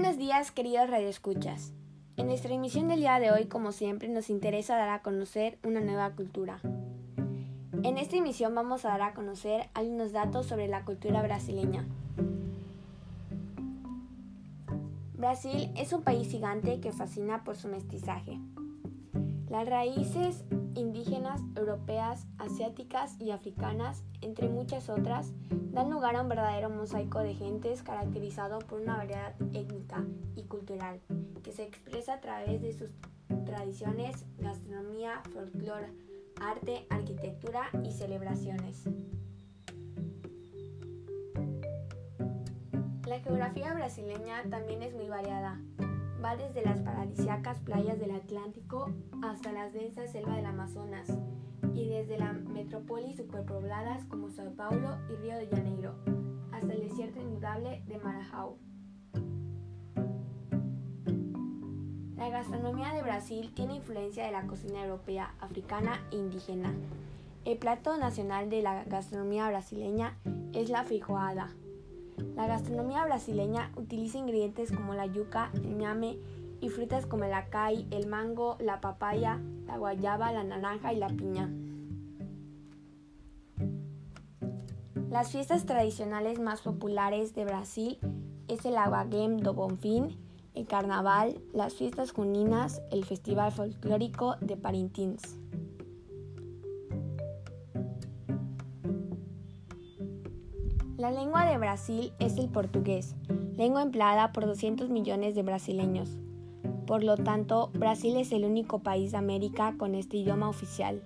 buenos días, queridos radioescuchas. En nuestra emisión del día de hoy, como siempre, nos interesa dar a conocer una nueva cultura. En esta emisión vamos a dar a conocer algunos datos sobre la cultura brasileña. Brasil es un país gigante que fascina por su mestizaje. Las raíces indígenas, europeas, asiáticas y africanas, entre muchas otras, dan lugar a un verdadero mosaico de gentes caracterizado por una variedad étnica y cultural que se expresa a través de sus tradiciones, gastronomía, folclore, arte, arquitectura y celebraciones. La geografía brasileña también es muy variada. Va desde las paradisíacas playas del Atlántico hasta las densas selvas del Amazonas y desde las metrópolis superpobladas como Sao Paulo y Río de Janeiro hasta el desierto indudable de Marajao. La gastronomía de Brasil tiene influencia de la cocina europea, africana e indígena. El plato nacional de la gastronomía brasileña es la feijoada. La gastronomía brasileña utiliza ingredientes como la yuca, el ñame y frutas como el acai, el mango, la papaya, la guayaba, la naranja y la piña. Las fiestas tradicionales más populares de Brasil es el Aguagem do Bonfim, el carnaval, las fiestas juninas, el festival folclórico de Parintins. La lengua de Brasil es el portugués, lengua empleada por 200 millones de brasileños. Por lo tanto, Brasil es el único país de América con este idioma oficial.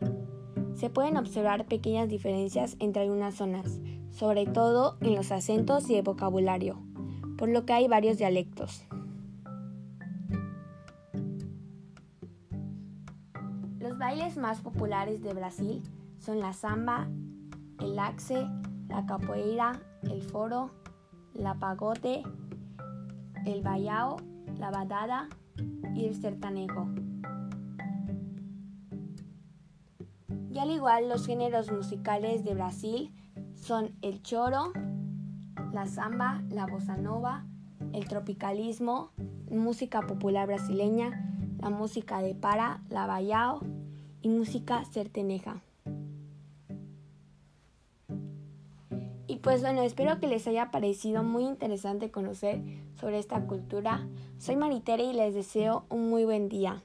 Se pueden observar pequeñas diferencias entre algunas zonas, sobre todo en los acentos y el vocabulario, por lo que hay varios dialectos. Los bailes más populares de Brasil son la samba, el axe, la capoeira, el foro, la pagote, el bayao, la badada y el sertanejo. Y al igual los géneros musicales de Brasil son el choro, la samba, la bossa nova, el tropicalismo, música popular brasileña, la música de para, la bayao y música sertaneja. Y pues bueno, espero que les haya parecido muy interesante conocer sobre esta cultura. Soy Maritere y les deseo un muy buen día.